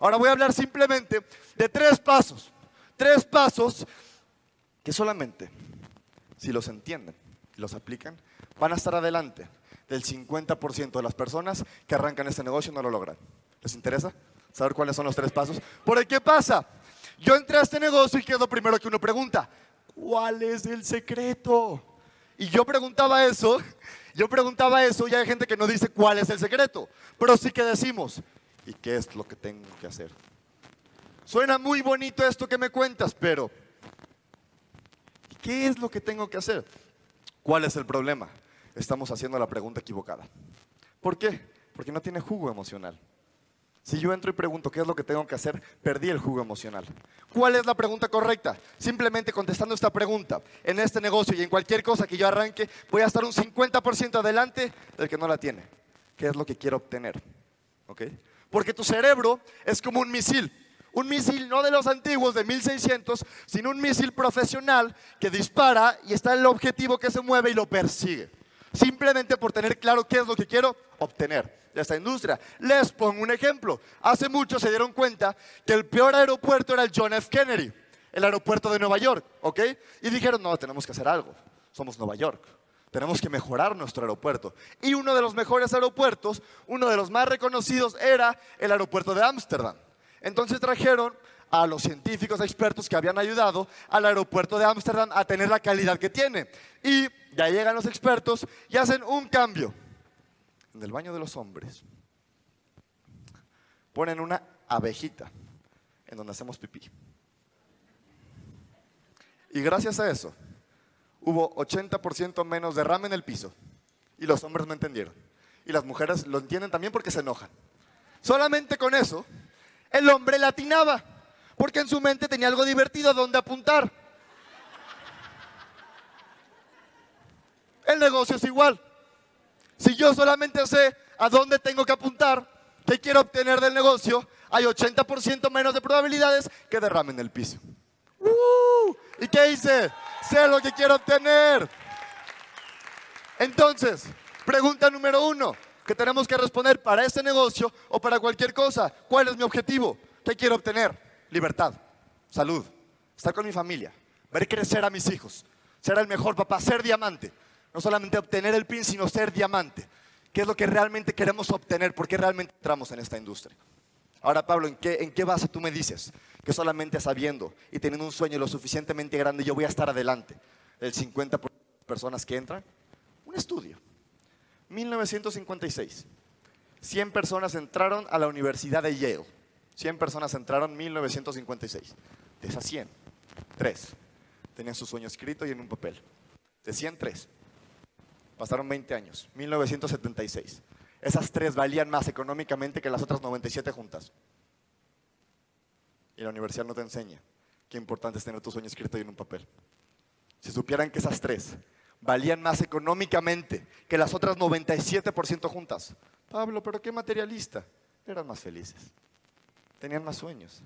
Ahora voy a hablar simplemente de tres pasos. Tres pasos que solamente, si los entienden y los aplican, van a estar adelante del 50% de las personas que arrancan este negocio y no lo logran. ¿Les interesa saber cuáles son los tres pasos? Porque ¿qué pasa? Yo entré a este negocio y qué es lo primero que uno pregunta. ¿Cuál es el secreto? Y yo preguntaba eso, yo preguntaba eso y hay gente que no dice cuál es el secreto, pero sí que decimos, ¿y qué es lo que tengo que hacer? Suena muy bonito esto que me cuentas, pero ¿qué es lo que tengo que hacer? ¿Cuál es el problema? Estamos haciendo la pregunta equivocada. ¿Por qué? Porque no tiene jugo emocional. Si yo entro y pregunto qué es lo que tengo que hacer, perdí el jugo emocional. ¿Cuál es la pregunta correcta? Simplemente contestando esta pregunta, en este negocio y en cualquier cosa que yo arranque, voy a estar un 50% adelante del que no la tiene. ¿Qué es lo que quiero obtener? ¿Ok? Porque tu cerebro es como un misil. Un misil no de los antiguos de 1600, sino un misil profesional que dispara y está en el objetivo que se mueve y lo persigue. Simplemente por tener claro qué es lo que quiero obtener de esta industria. Les pongo un ejemplo. Hace mucho se dieron cuenta que el peor aeropuerto era el John F. Kennedy, el aeropuerto de Nueva York, ¿ok? Y dijeron, no, tenemos que hacer algo. Somos Nueva York. Tenemos que mejorar nuestro aeropuerto. Y uno de los mejores aeropuertos, uno de los más reconocidos, era el aeropuerto de Ámsterdam. Entonces trajeron a los científicos expertos que habían ayudado al aeropuerto de Ámsterdam a tener la calidad que tiene. Y ya llegan los expertos y hacen un cambio. En el baño de los hombres ponen una abejita en donde hacemos pipí. Y gracias a eso hubo 80% menos derrame en el piso. Y los hombres no entendieron. Y las mujeres lo entienden también porque se enojan. Solamente con eso, el hombre latinaba. Porque en su mente tenía algo divertido donde apuntar. El negocio es igual. Si yo solamente sé a dónde tengo que apuntar, qué quiero obtener del negocio, hay 80% menos de probabilidades que derramen el piso. ¡Uh! ¿Y qué hice? Sé lo que quiero obtener. Entonces, pregunta número uno que tenemos que responder para este negocio o para cualquier cosa. ¿Cuál es mi objetivo? ¿Qué quiero obtener? Libertad, salud, estar con mi familia, ver crecer a mis hijos, ser el mejor papá, ser diamante. No solamente obtener el pin, sino ser diamante. ¿Qué es lo que realmente queremos obtener? ¿Por qué realmente entramos en esta industria? Ahora, Pablo, ¿en qué, ¿en qué base tú me dices que solamente sabiendo y teniendo un sueño lo suficientemente grande yo voy a estar adelante del 50% de personas que entran? Un estudio. 1956. 100 personas entraron a la Universidad de Yale. 100 personas entraron en 1956. De esas 100, 3 tenían su sueño escrito y en un papel. De 100, 3. Pasaron 20 años, 1976. Esas tres valían más económicamente que las otras 97 juntas. Y la universidad no te enseña qué importante es tener tu sueño escrito y en un papel. si supieran que esas tres valían más económicamente que las otras 97% juntas. Pablo, pero qué materialista. Eran más felices, tenían más sueños,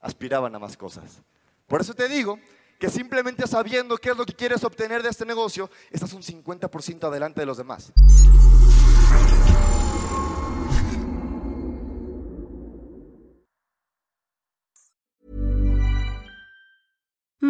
aspiraban a más cosas. Por eso te digo que simplemente sabiendo qué es lo que quieres obtener de este negocio, estás un 50% adelante de los demás.